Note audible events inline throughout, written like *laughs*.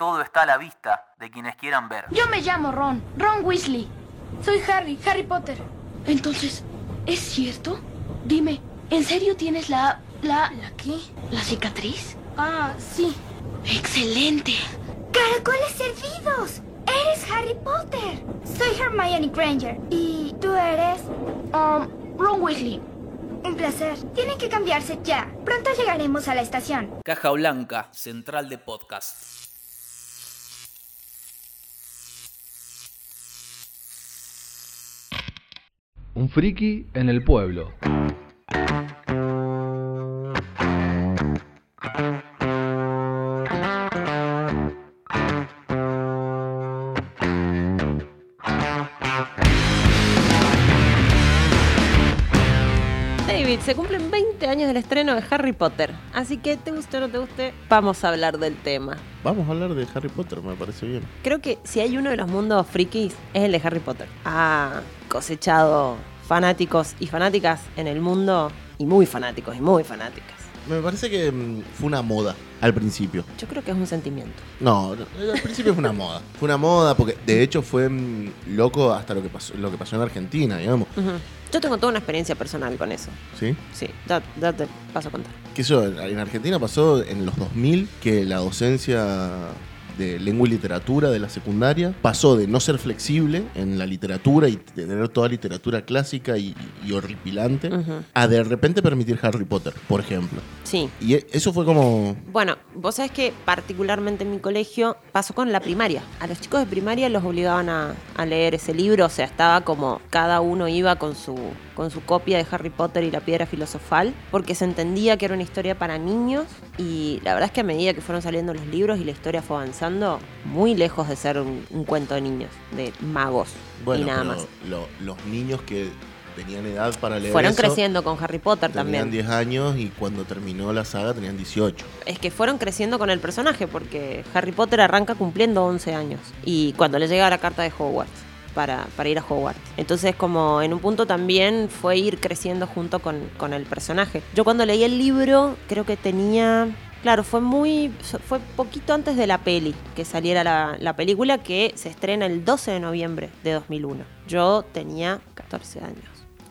todo está a la vista de quienes quieran ver. Yo me llamo Ron, Ron Weasley. Soy Harry, Harry Potter. Entonces, ¿es cierto? Dime, ¿en serio tienes la... la... ¿La qué? ¿La cicatriz? Ah, sí. ¡Excelente! ¡Caracoles servidos! ¡Eres Harry Potter! Soy Hermione Granger. ¿Y tú eres? Um, Ron Weasley. Un placer. Tienen que cambiarse ya. Pronto llegaremos a la estación. Caja Blanca, central de podcast. Un friki en el pueblo. David, se cumplen 20 años del estreno de Harry Potter, así que te guste o no te guste, vamos a hablar del tema. Vamos a hablar de Harry Potter, me parece bien. Creo que si hay uno de los mundos frikis es el de Harry Potter. Ha cosechado fanáticos y fanáticas en el mundo y muy fanáticos y muy fanáticas. Me parece que mm, fue una moda al principio. Yo creo que es un sentimiento. No, no, al principio fue una moda. Fue una moda porque de hecho fue mm, loco hasta lo que pasó, lo que pasó en Argentina, digamos. Ujú. Yo tengo toda una experiencia personal con eso. ¿Sí? Sí, ya, ya te paso a contar. Que eso, en Argentina pasó en los 2000 que la docencia de lengua y literatura de la secundaria pasó de no ser flexible en la literatura y tener toda literatura clásica y, y horripilante a de repente permitir Harry Potter, por ejemplo. Sí. Y e- eso fue como... Bueno, vos sabés que particularmente en mi colegio pasó con la primaria. A los chicos de primaria los obligaban a, a leer ese libro, o sea, estaba como cada uno iba con su, con su copia de Harry Potter y la piedra filosofal, porque se entendía que era una historia para niños y la verdad es que a medida que fueron saliendo los libros y la historia fue avanzando, muy lejos de ser un, un cuento de niños, de magos Bueno, y nada pero más. lo- los niños que tenían edad para leer Fueron eso, creciendo con Harry Potter tenían también. 10 años y cuando terminó la saga tenían 18. Es que fueron creciendo con el personaje, porque Harry Potter arranca cumpliendo 11 años. Y cuando le llega la carta de Hogwarts, para, para ir a Hogwarts. Entonces, como en un punto también fue ir creciendo junto con, con el personaje. Yo cuando leí el libro, creo que tenía. Claro, fue muy. fue poquito antes de la peli, que saliera la, la película, que se estrena el 12 de noviembre de 2001. Yo tenía 14 años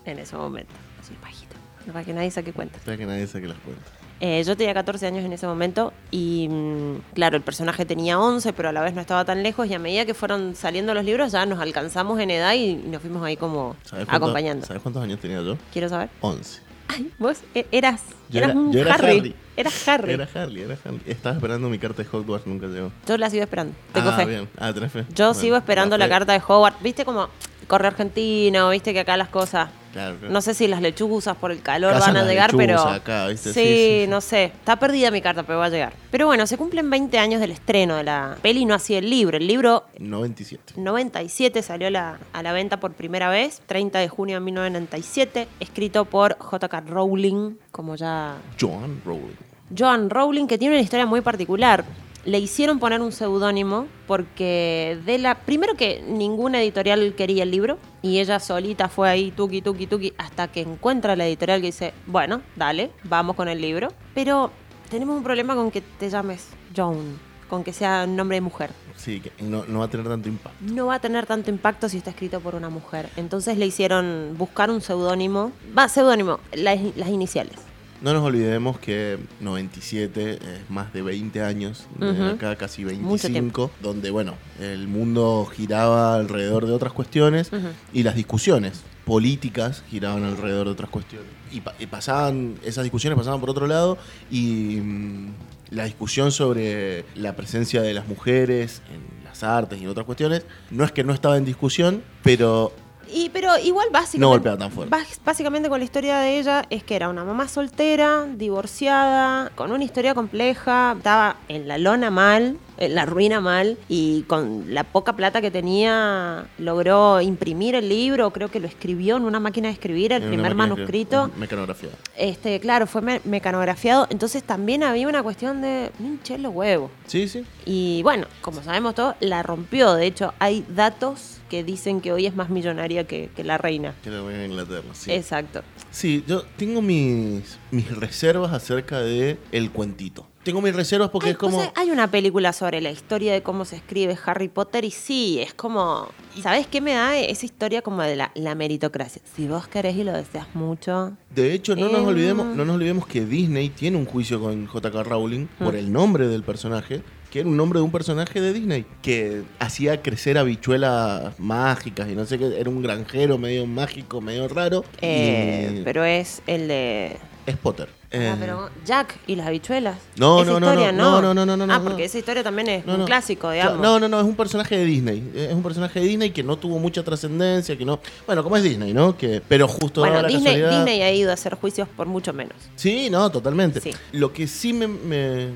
en ese momento. Así bajito. Para que nadie saque cuentas. Espera que nadie saque las cuentas. Eh, yo tenía 14 años en ese momento y, mm, claro, el personaje tenía 11, pero a la vez no estaba tan lejos y a medida que fueron saliendo los libros ya nos alcanzamos en edad y nos fuimos ahí como ¿Sabes cuántos- acompañando. ¿Sabes cuántos años tenía yo? Quiero saber. 11. Ay, vos e- eras, Yo eras era- un yo era Harry. Harry. Eras Harry. Era Harley, era Harley. Estaba esperando mi carta de Hogwarts, nunca llegó. Yo la sigo esperando. Tengo ah, bien. Ah, tenés fe. Yo Bueno, sigo esperando la fe. carta de Hogwarts. ¿Viste como corre argentino? ¿Viste que acá las cosas... Claro, claro. No sé si las lechuzas por el calor Cazan van a llegar, pero. acá, ¿viste? Sí, Sí, sí, sí. no sé. Está perdida mi carta, pero va a llegar. Pero bueno, se cumplen 20 años del estreno de la peli, no así el libro. El libro 97. 97 salió a la, a la venta por primera vez, 30 de junio de 1997, escrito por J.K. Rowling, como ya Joan Rowling. Joan Rowling, que tiene una historia muy particular. Le hicieron poner un seudónimo porque de la. Primero que ninguna editorial quería el libro. Y ella solita fue ahí, tuki, tuki, tuki, hasta que encuentra la editorial que dice, bueno, dale, vamos con el libro. Pero tenemos un problema con que te llames Joan, con que sea nombre de mujer. Sí, que no, no va a tener tanto impacto. No va a tener tanto impacto si está escrito por una mujer. Entonces le hicieron buscar un seudónimo. Va, seudónimo, las, las iniciales. No nos olvidemos que 97 es más de 20 años, de acá casi Mucho 25, donde, bueno, el mundo giraba alrededor de otras cuestiones y las discusiones políticas giraban alrededor de otras cuestiones. Y, pa- y pasaban, esas discusiones pasaban por otro lado y mm, la discusión sobre la presencia de las mujeres en las artes y en otras cuestiones, no es que no estaba en discusión, pero Y, pero igual básicamente. No golpea tan fuerte. bas- Básicamente con la historia de ella es que era una mamá soltera, divorciada, con una historia compleja, estaba en la lona mal, la ruina mal, y con la poca plata que tenía logró imprimir el libro, creo que lo escribió en una máquina de escribir, el en primer de manuscrito. escribir, Mecanografiada. Este, claro, fue me- mecanografiado, entonces también había una cuestión de hinche los huevos. Sí, sí. Y bueno, como sabemos todos, la rompió. De hecho, hay datos que dicen que hoy es más millonaria que, que la reina. Que lo ven en Inglaterra, sí. Exacto. Sí, yo tengo mis, mis reservas acerca de el cuentito. Tengo mis reservas porque Hay, es como. hay una película sobre la historia de cómo se escribe Harry Potter y sí, es como... ¿Sabes qué me da esa historia como de la, la meritocracia? Si vos querés y lo deseas mucho... De hecho, no nos Em. olvidemos, no nos olvidemos que Disney tiene un juicio con J.K. Rowling por Mm. el nombre del personaje, que era un nombre de un personaje de Disney, que hacía crecer habichuelas mágicas y no sé qué, era un granjero medio mágico, medio raro. Eh, y Pero es el de... es Potter. Ah, Eh, pero Jack y las habichuelas. No, Esa no, no, historia, no, no, no, no, no, Ah, no. porque esa historia también es no, un no. clásico, Claro, digamos. No, no, no, es un personaje de Disney. Es un personaje de Disney que no tuvo mucha trascendencia, que no. Bueno, como es Disney, ¿no? Que, pero justo Bueno, ahora Disney, casualidad- Disney ha ido a hacer juicios por mucho menos. Sí, no, totalmente. Sí. Lo que sí me, me-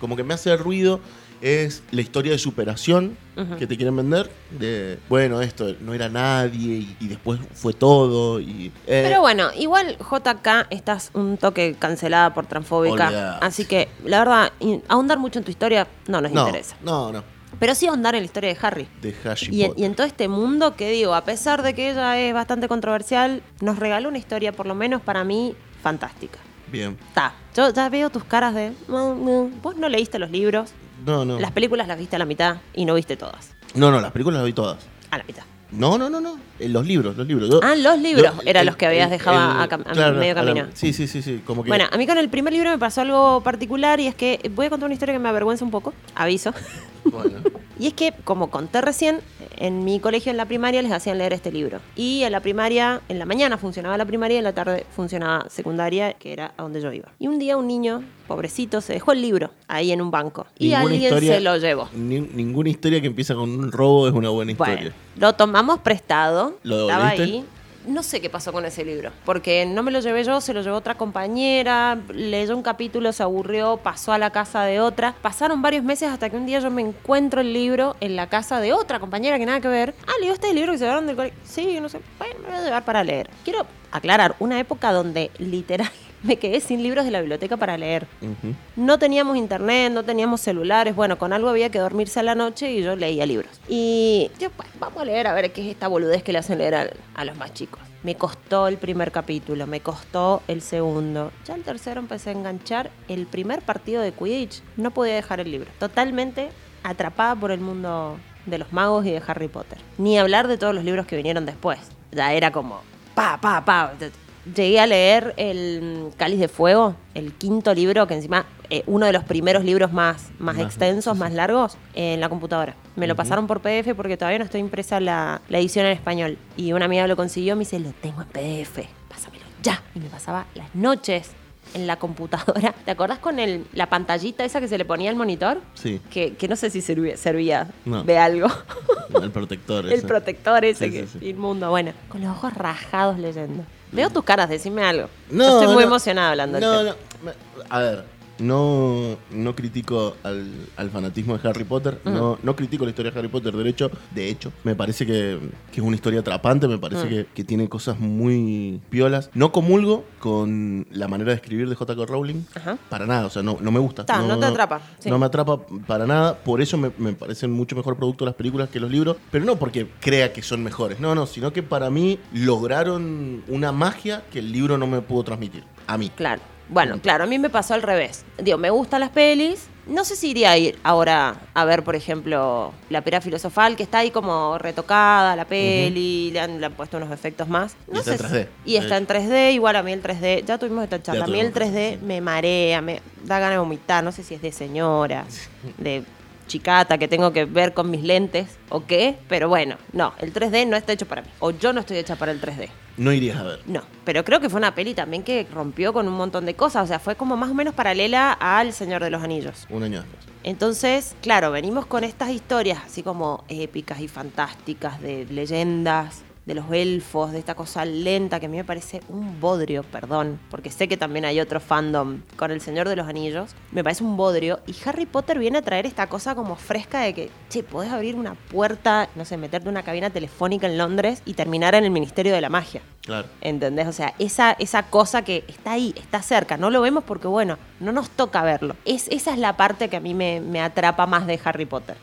como que me hace ruido es la historia de superación que te quieren vender. De, bueno, esto no era nadie y, y después fue todo. Y, eh, Pero bueno, igual JK estás un toque cancelada por transfóbica. Olvidate. Así que, la verdad, ahondar mucho en tu historia no nos no, interesa. no, no. Pero sí ahondar en la historia de Harry. De Harry Y y en todo este mundo que digo, a pesar de que ella es bastante controversial, nos regaló una historia, por lo menos para mí, fantástica. Bien. Está. Yo ya veo tus caras de. "Mm, mm". Vos no leíste los libros, No, no. las películas las viste a la mitad y no viste todas. No, no, las películas las vi todas. A la mitad. No, no, no, no. En los libros, los libros. Yo- Ah, los libros yo- eran el- los que habías el- dejado a el- cam- a claro, medio a la- camino. sí, sí, sí, sí. Como que. Bueno, a mí con el primer libro me pasó algo particular y es que voy a contar una historia que me avergüenza un poco, aviso. *laughs* bueno. Y es que, como conté recién, en mi colegio en la primaria les hacían leer este libro. Y en la primaria, en la mañana funcionaba la primaria y en la tarde funcionaba secundaria, que era a donde yo iba. Y un día un niño, pobrecito, se dejó el libro ahí en un banco. Y Ninguna alguien historia- se lo llevó. Ni- ninguna historia que empieza con un robo es una buena historia. Bueno, lo tomamos prestado. ¿Lo estaba ahí. No sé qué pasó con ese libro, porque no me lo llevé yo, se lo llevó otra compañera, leyó un capítulo, se aburrió, pasó a la casa de otra. Pasaron varios meses hasta que un día yo me encuentro el libro en la casa de otra compañera que nada que ver. Ah, leo este libro que se llevaron del colegio. Sí, no sé, bueno, me voy a llevar para leer. Quiero aclarar, una época donde literal me quedé sin libros de la biblioteca para leer. Ujú. No teníamos internet, no teníamos celulares, bueno, con algo había que dormirse a la noche y yo leía libros. Y yo, pues, vamos a leer a ver qué es esta boludez que le hacen leer al- a, los más chicos. Me costó el primer capítulo, me costó el segundo. Ya el tercero empecé a enganchar. El primer partido de Quidditch no podía dejar el libro. Totalmente atrapada por el mundo de los magos y de Harry Potter. Ni hablar de todos los libros que vinieron después. Ya era como, pa, pa, pa. Llegué a leer el Cáliz de Fuego, el quinto libro, que encima, eh, uno de los primeros libros más, más Más- extensos, sí, más largos, en la computadora. Me lo pasaron por PDF porque todavía no estoy impresa la, la edición en español. Y una amiga lo consiguió, me dice, lo tengo en PDF, pásamelo ya. Y me pasaba las noches en la computadora. *laughs* ¿Te acordás con el, la pantallita esa que se le ponía al monitor? Sí, Que, que no sé si servía, servía No. de algo. el protector. *laughs* el ese. protector ese Sí, que sí. inmundo. Bueno, con los ojos rajados leyendo. Veo tus caras, decime algo. No, Estoy muy no, emocionada hablando No, no. A ver, no, no critico al, al fanatismo de Harry Potter. no, no critico la historia de Harry Potter. De hecho, de hecho me parece que, que es una historia atrapante. Me parece Mm. que, que tiene cosas muy piolas. No comulgo con la manera de escribir de J.K. Rowling. Para nada, o sea, no, no me gusta. Ta, no te atrapa, sí. No me atrapa para nada. Por eso me, me parecen mucho mejor producto las películas que los libros. Pero no porque crea que son mejores. No, no, sino que para mí lograron una magia que el libro no me pudo transmitir. A mí. Claro. Bueno, claro, a mí me pasó al revés. Digo, me gustan las pelis. No sé si iría a ir ahora a ver, por ejemplo, La Pera Filosofal, que está ahí como retocada, la peli, le, han, le han puesto unos efectos más. Y No está en sé 3D, si- Y está en 3D, igual a mí el 3D, ya tuvimos esta charla, a mí el tuvimos, 3D sí. me marea, me da ganas de vomitar, no sé si es de señora, de *laughs* chicata que tengo que ver con mis lentes o qué, pero bueno, no, el 3D no está hecho para mí, o yo no estoy hecha para el 3D. No irías a ver. No, pero creo que fue una peli también que rompió con un montón de cosas. O sea, fue como más o menos paralela al Señor de los Anillos. Un año después. Entonces, claro, venimos con estas historias así como épicas y fantásticas de leyendas, de los elfos, de esta cosa lenta que a mí me parece un bodrio, perdón, porque sé que también hay otro fandom con El Señor de los Anillos. Me parece un bodrio. Y Harry Potter viene a traer esta cosa como fresca de que, che, podés abrir una puerta, no sé, meterte en una cabina telefónica en Londres y terminar en el Ministerio de la Magia. Claro. ¿Entendés? O sea, esa, esa cosa que está ahí, está cerca, no lo vemos porque, bueno, no nos toca verlo. Es, esa es la parte que a mí me, me atrapa más de Harry Potter.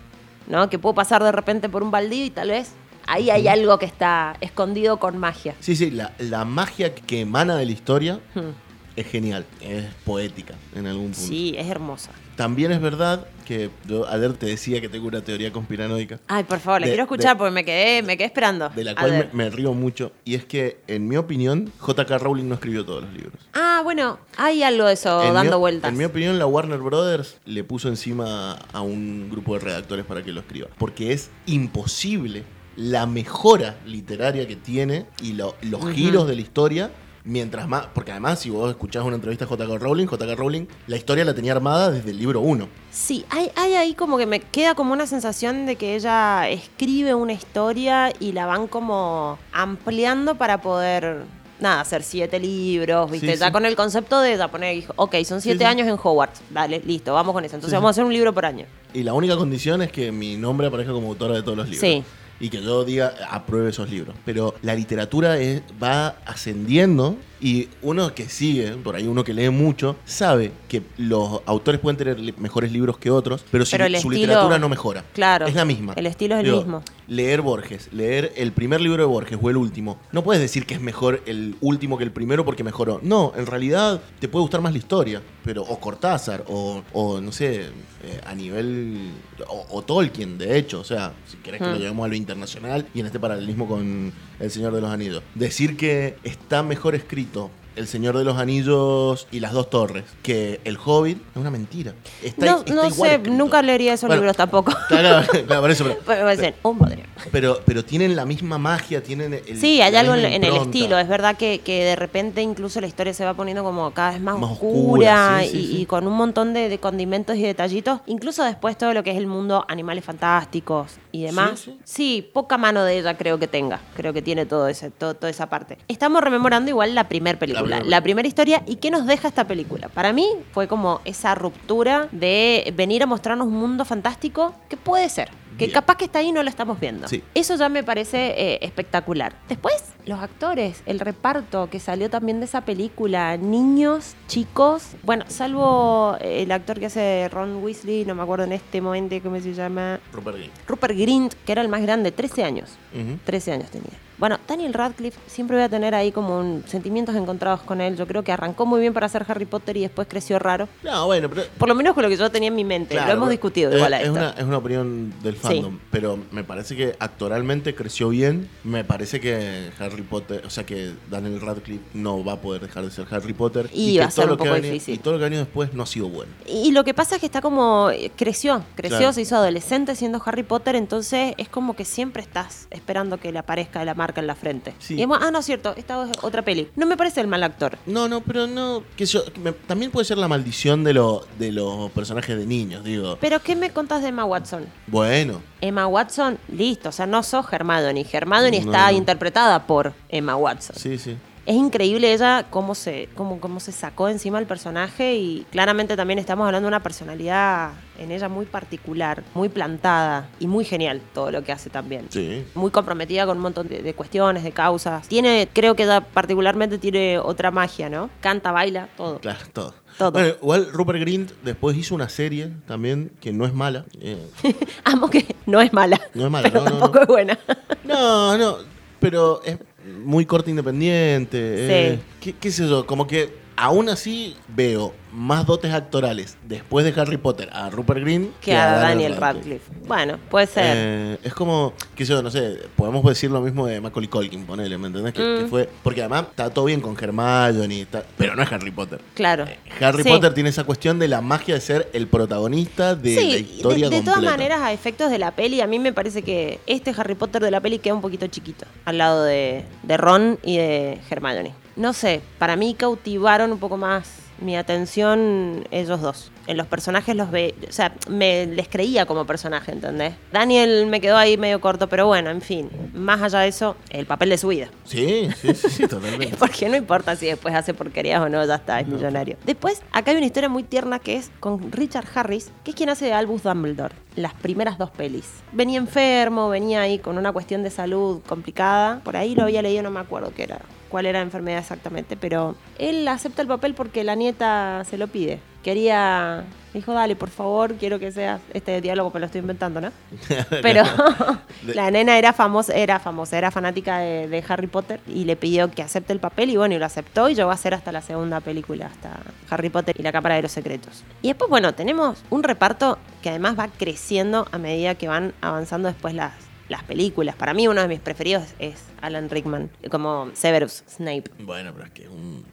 ¿No? Que puedo pasar de repente por un baldío y tal vez ahí hay algo que está escondido con magia. Sí, sí, la, la magia que emana de la historia Hmm. es genial, es poética en algún punto. Sí, es hermosa. También es verdad que yo ayer te decía que tengo una teoría conspiranoica. Ay, por favor, la quiero escuchar de- porque me quedé, me quedé esperando. De la cual me, río mucho. Y es que, en mi opinión, J.K. Rowling no escribió todos los libros. Ah, bueno, hay algo de eso en dando mi, vueltas. En mi opinión, la Warner Brothers le puso encima a un grupo de redactores para que lo escriba. Porque es imposible la mejora literaria que tiene y lo- los giros de la historia. Mientras más, porque además si vos escuchás una entrevista a J.K. Rowling, J.K. Rowling la historia la tenía armada desde el libro 1. Sí, hay, hay ahí como que me queda como una sensación de que ella escribe una historia y la van como ampliando para poder, nada, hacer siete libros, ¿viste? Sí, ya sí. con el concepto de ya poner, ok, son siete sí. años en Hogwarts, dale, listo, vamos con eso. Entonces vamos a hacer un libro por año. Y la única condición es que mi nombre aparezca como autora de todos los libros. Sí. Y que yo diga, apruebe esos libros. Pero la literatura es- va ascendiendo y uno que sigue, por ahí uno que lee mucho, sabe que los autores pueden tener li- mejores libros que otros, pero, si Pero su estilo- literatura no mejora. Claro. Es la misma. El estilo es el mismo. Leer Borges, leer el primer libro de Borges o el último. No puedes decir que es mejor el último que el primero porque mejoró. No, en realidad te puede gustar más la historia. Pero, o Cortázar, o, o no sé, eh, a nivel. O, o Tolkien, de hecho. O sea, si querés que lo Hmm. llevemos a lo internacional y en este paralelismo con El Señor de los Anillos. Decir que está mejor escrito minuto el Señor de los Anillos y las dos torres que El Hobbit es una mentira. Está- No, está no igual sé, escrito. nunca leería esos Bueno, libros tampoco. *laughs* Claro, claro, por eso, pero- *laughs* Pero bodrio. pero, pero tienen la misma magia, tienen el, Sí, hay algo en, el estilo. Es verdad que, que de repente incluso la historia se va poniendo como cada vez más, Más oscura, oscura, sí, sí, y, sí. y con un montón de, de condimentos y detallitos. Incluso después todo lo que es el mundo animales fantásticos y demás. Sí, Sí, poca mano de ella creo que tenga. Creo que tiene todo ese, todo, toda esa parte. Estamos rememorando igual la primera película, la, primera historia. ¿Y qué nos deja esta película? Para mí fue como esa ruptura de venir a mostrarnos un mundo fantástico que puede ser. Que Bien. capaz que está ahí y no lo estamos viendo. Sí. Eso ya me parece eh, espectacular. Después, los actores, el reparto que salió también de esa película, niños, chicos, bueno, salvo eh, el actor que hace Ron Weasley, no me acuerdo en este momento cómo se llama, Rupert Grint. Rupert Grint, que era el más grande, 13 años. Ujú. 13 años tenía. Bueno, Daniel Radcliffe siempre voy a tener ahí como un- sentimientos encontrados con él. Yo creo que arrancó muy bien para hacer Harry Potter y después creció raro. No, bueno, pero. Por lo menos con lo que yo tenía en mi mente. claro, lo hemos discutido es, igual a es esto. una, es una opinión del fandom, pero me parece que actoralmente creció bien. Me parece que Harry Potter, o sea que Daniel Radcliffe no va a poder dejar de ser Harry Potter. Y que va a ser un poco venido- difícil. Y todo lo que ha venido después no ha sido bueno. Y lo que pasa es que está como. eh, creció, creció, Claro. se hizo adolescente siendo Harry Potter, entonces es como que siempre estás esperando que le aparezca la marca en la frente. Sí. Y ah, no es cierto, esta es otra peli. No me parece el mal actor. No, no, pero no. Que yo, me- también puede ser la maldición de, lo, de los personajes de niños, digo. Pero, ¿qué me contás de Emma Watson? Bueno, Emma Watson, listo, o sea, no sos Hermione. Hermione No, está no. interpretada por Emma Watson. sí, sí. Es increíble ella cómo se, cómo, cómo se sacó encima el personaje y claramente también estamos hablando de una personalidad en ella muy particular, muy plantada y muy genial todo lo que hace también. Sí. Muy comprometida con un montón de, de cuestiones, de causas. Tiene, creo que ella particularmente tiene otra magia, ¿no? Canta, baila, todo. Claro, todo. Todo. Bueno, igual Rupert Grint después hizo una serie también que no es mala. eh, *laughs* Amo que no es mala. No es mala, pero no, tampoco no. es buena. *laughs* no, no, pero es muy corte independiente. eh, Sí. qué, qué sé yo, como que aún así veo más dotes actorales después de Harry Potter a Rupert Grint Que a Daniel Radcliffe. Bueno, puede ser. Eh, es como, qué sé yo, no sé, podemos decir lo mismo de Macaulay Culkin, ponele, ¿me entendés? Que, Mm. que fue, porque además está todo bien con Hermione, está- pero no es Harry Potter. claro. Eh, Harry Sí. Potter tiene esa cuestión de la magia de ser el protagonista de sí, la historia de, de todas maneras, a efectos de la peli, a mí me parece que este Harry Potter de la peli queda un poquito chiquito al lado de, de Ron y de Hermione. No sé, para mí cautivaron un poco más mi atención ellos dos. En los personajes los ve, o sea, me les creía como personaje, ¿entendés? Daniel me quedó ahí medio corto, pero bueno, en fin, más allá de eso, el papel de su vida. Sí, sí, sí, sí, totalmente. *laughs* Porque no importa si después hace porquerías o no, ya está, es millonario. Después, acá hay una historia muy tierna que es con Richard Harris, que es quien hace de Albus Dumbledore, las primeras dos pelis. Venía enfermo, venía ahí con una cuestión de salud complicada. Por ahí lo había leído, no me acuerdo qué era, cuál era la enfermedad exactamente, pero él acepta el papel porque la nieta se lo pide. Quería Dijo, dale, por favor, quiero que seas este diálogo, pero lo estoy inventando, ¿no? *laughs* Pero *laughs* la nena era famosa, era famosa, era fanática de, de Harry Potter y le pidió que acepte el papel y bueno, y lo aceptó y llegó a ser hasta la segunda película, hasta Harry Potter y la Cámara de los Secretos. Y después, bueno, tenemos un reparto que además va creciendo a medida que van avanzando después las, las películas. Para mí uno de mis preferidos es Alan Rickman, como Severus Snape. Bueno, pero es que es un.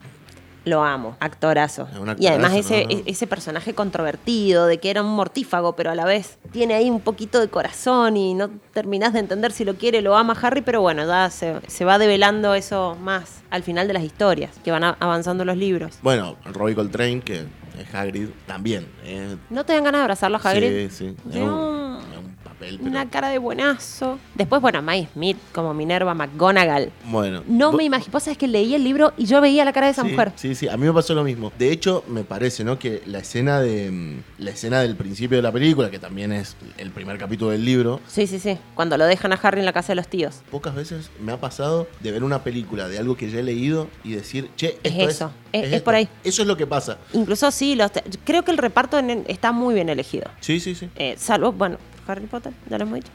Lo amo, actorazo. Un y además actorazo, ese, ¿no? e- ese personaje controvertido, de que era un mortífago, pero a la vez tiene ahí un poquito de corazón y no terminás de entender si lo quiere, lo ama Harry, pero bueno, ya se, se va develando eso más al final de las historias, que van avanzando los libros. Bueno, Robbie Coltrane, que es Hagrid, también. eh, ¿No te dan ganas de abrazarlo a Hagrid? Sí, sí. Es Tiene un, un- es un papel, pero. Una cara de buenazo. Después, bueno, May Smith como Minerva McGonagall. Bueno. No me imagino, vos sabés que leí el libro y yo veía la cara de esa sí, mujer. Sí, sí, a mí me pasó lo mismo. De hecho, me parece, ¿no? Que la escena de mm, la escena del principio de la película, que también es el primer capítulo del libro, Sí, sí, sí. Cuando lo dejan a Harry en la casa de los tíos. pocas veces me ha pasado de ver una película de algo que ya he leído y decir, che, Es esto eso, es- es esto. por ahí. Eso es lo que pasa. Incluso sí, los creo que el reparto en- está muy bien elegido. Sí, sí, sí. Eh, salvo, bueno, Harry Potter, ya lo hemos dicho.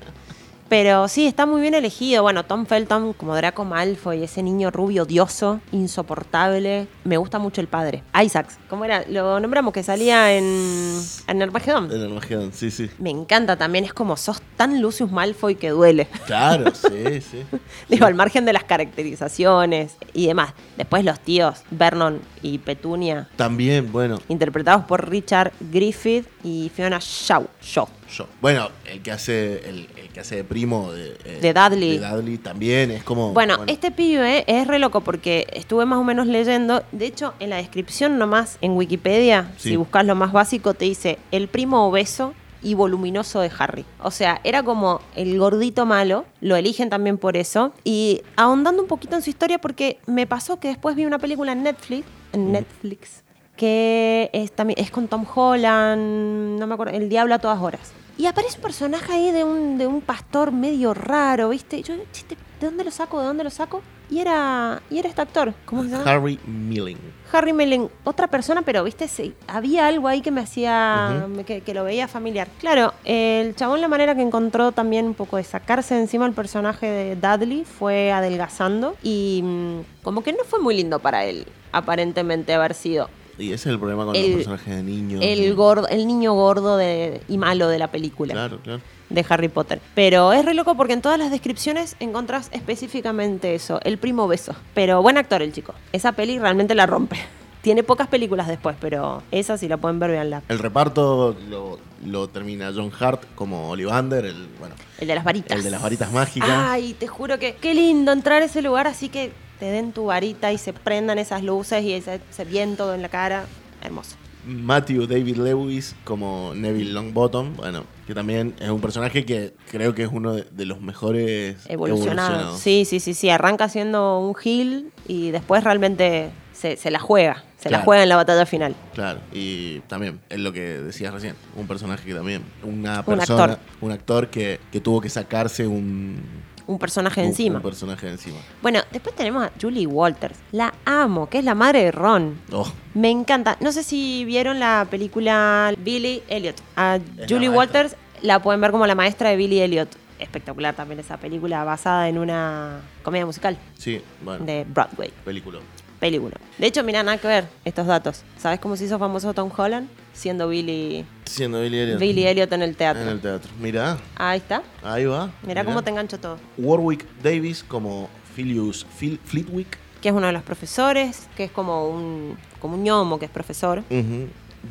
Pero sí, está muy bien elegido. Bueno, Tom Felton como Draco Malfoy, ese niño rubio odioso, insoportable. Me gusta mucho el padre. Isaacs, ¿cómo era? Lo nombramos que salía en, en Armagedón. El Armagedón, sí, sí. Me encanta también, es como sos tan Lucius Malfoy que duele. Claro, *laughs* sí, sí. Digo, al margen de las caracterizaciones y demás. Después los tíos, Vernon y Petunia, También, bueno, interpretados por Richard Griffith y Fiona Shaw. Shaw. Yo. Bueno, el que hace el, el que hace de primo de, eh, De Dudley. de Dudley también es como Bueno, este pibe es re loco porque estuve más o menos leyendo. De hecho, en la descripción nomás en Wikipedia, Sí. si buscas lo más básico, te dice el primo obeso y voluminoso de Harry. O sea, era como el gordito malo, lo eligen también por eso. Y ahondando un poquito en su historia, porque me pasó que después vi una película en Netflix, en Netflix que es, también, es con Tom Holland, no me acuerdo, El Diablo a todas horas. Y aparece un personaje ahí de un, de un pastor medio raro, ¿viste? Yo, "Chiste, ¿de dónde lo saco? ¿De dónde lo saco? Y era, y era este actor, ¿cómo se llama? Harry Milling. Harry Mellon, otra persona, pero viste, sí, había algo ahí que me hacía, que, que lo veía familiar. Claro, el chabón la manera que encontró también un poco de sacarse de encima el personaje de Dudley fue adelgazando y mm, como que no fue muy lindo para él, aparentemente haber sido Y ese es el problema con El- los personajes de niños. el gordo, el niño gordo de, y malo de la película Claro, claro. de Harry Potter. Pero es re loco porque en todas las descripciones encontrás específicamente eso, el primo beso. Pero buen actor el chico. Esa peli realmente la rompe. *laughs* Tiene pocas películas después, pero esa si la pueden ver, veanla. El reparto lo, lo termina John Hart como Ollivander, el, bueno, El de las varitas. el de las varitas mágicas. Ay, te juro que qué lindo entrar a ese lugar así que te den tu varita y se prendan esas luces y ese, ese viento en la cara. Hermoso. Matthew David Lewis como Neville Longbottom, bueno, que también es un personaje que creo que es uno de, de los mejores Evolucionado. evolucionados. Sí, sí, sí, sí. Arranca siendo un heel y después realmente se, se la juega. Se la juega en la batalla final. Claro, y también es lo que decías recién, un personaje que también, una Un persona, actor. un actor que, que tuvo que sacarse un, Un personaje un- encima. un personaje encima. Bueno, después tenemos a Julie Walters. La amo, que es la madre de Ron. Oh, Me encanta. No sé si vieron la película Billy Elliot. A Julie. Walters la pueden ver como la maestra de Billy Elliot. Espectacular también esa película basada en una comedia musical sí, bueno, de Broadway. película. Película. De hecho, mira, nada que ver estos datos. ¿Sabes cómo se hizo famoso Tom Holland? Siendo Billy, Siendo Billy Elliot. Billy Elliot en el teatro. En el teatro. Mirá, Ahí está. ahí va. Mira cómo te engancho todo. Warwick Davis como Philius Phil- Flitwick. Que es uno de los profesores, que es como un, como un ñomo que es profesor.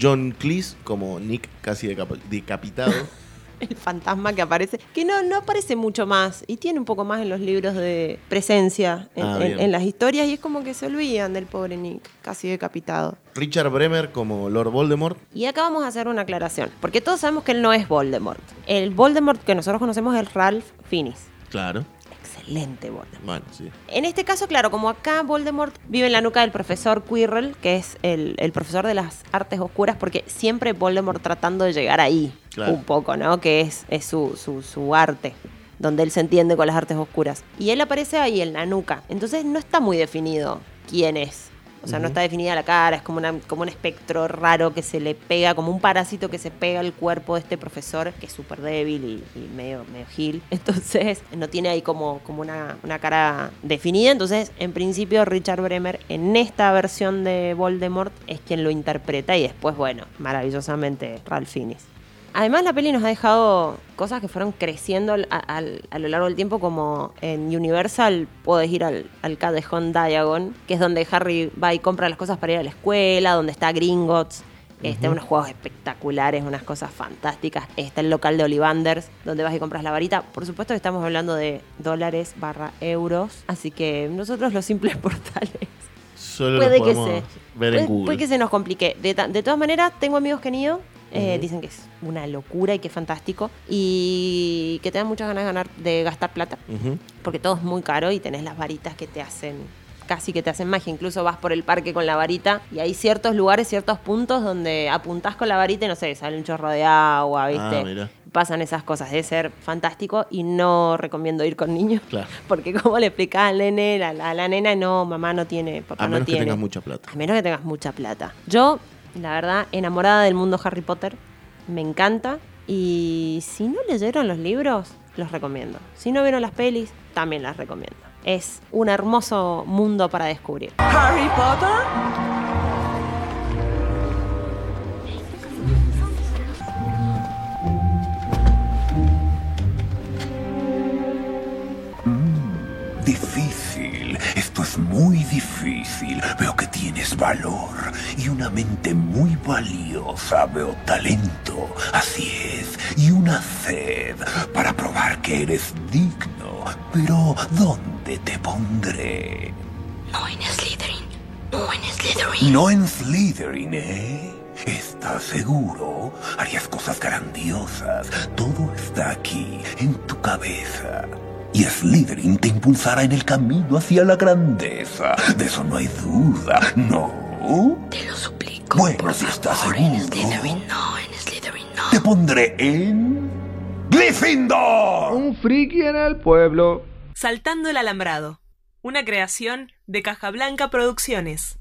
John Cleese como Nick casi decap- decapitado. *laughs* el fantasma que aparece, que no, no aparece mucho más y tiene un poco más en los libros de presencia en, Ah, en las historias y es como que se olvidan del pobre Nick, casi decapitado. Richard Bremer como Lord Voldemort. Y acá vamos a hacer una aclaración, porque todos sabemos que él no es Voldemort. El Voldemort que nosotros conocemos es Ralph Fiennes. Claro. Excelente Voldemort. Bueno, sí. En este caso, claro, como acá Voldemort vive en la nuca del profesor Quirrell, que es el, el profesor de las artes oscuras, porque siempre Voldemort tratando de llegar ahí, Claro. un poco, ¿no? Que es, es su, su, su arte, donde él se entiende con las artes oscuras. Y él aparece ahí en la nuca, entonces no está muy definido quién es. O sea, no está definida la cara, es como, una, como un espectro raro que se le pega, como un parásito que se pega al cuerpo de este profesor, que es súper débil y, y medio, medio gil. *laughs* Entonces, no tiene ahí como, como una, una cara definida. Entonces, en principio, Richard Bremer, en esta versión de Voldemort, es quien lo interpreta y después, bueno, maravillosamente Ralph Fiennes. Además, la peli nos ha dejado cosas que fueron creciendo a, lo largo del tiempo, como en Universal puedes ir al, al Callejón Diagon, que es donde Harry va y compra las cosas para ir a la escuela, donde está Gringotts. Está unos juegos espectaculares, unas cosas fantásticas. Está el local de Ollivanders, donde vas y compras la varita. Por supuesto que estamos hablando de dólares barra euros. Así que nosotros los simples *laughs* portales Solo puede que podemos se ver puede, en Google. puede que se nos complique. De, de todas maneras, tengo amigos que han ido. Eh, Dicen que es una locura y que es fantástico. Y que te dan muchas ganas de, ganar, de gastar plata. Porque todo es muy caro y tenés las varitas que te hacen. Casi que te hacen magia. Incluso vas por el parque con la varita y hay ciertos lugares, ciertos puntos donde apuntás con la varita y no sé, sale un chorro de agua, ¿viste? Ah, mira. Pasan esas cosas. Debe ser fantástico y no recomiendo ir con niños. Claro. *laughs* Porque como le explicaba al nene, a la, a la nena, no, mamá no tiene, papá A no menos que tengas mucha plata. A menos que tengas mucha plata. Yo, la verdad, enamorada del mundo Harry Potter, me encanta. Y si no leyeron los libros, los recomiendo. Si no vieron las pelis, también las recomiendo. Es un hermoso mundo para descubrir. Harry Potter? Es muy difícil. Veo que tienes valor y una mente muy valiosa. Veo talento, así es, y una sed para probar que eres digno. Pero, ¿dónde te pondré? No en Slytherin. No en Slytherin. No en Slytherin, ¿eh? ¿Estás seguro? Harías cosas grandiosas. Todo está aquí, en tu cabeza. Y Slytherin te impulsará en el camino hacia la grandeza. De eso no hay duda, ¿no? Te lo suplico. Bueno, por si estás favor, en seguro. Slytherin no, en Slytherin no. Te pondré en... ¡Gryffindor! Un friki en el pueblo. Saltando el alambrado. Una creación de Caja Blanca Producciones.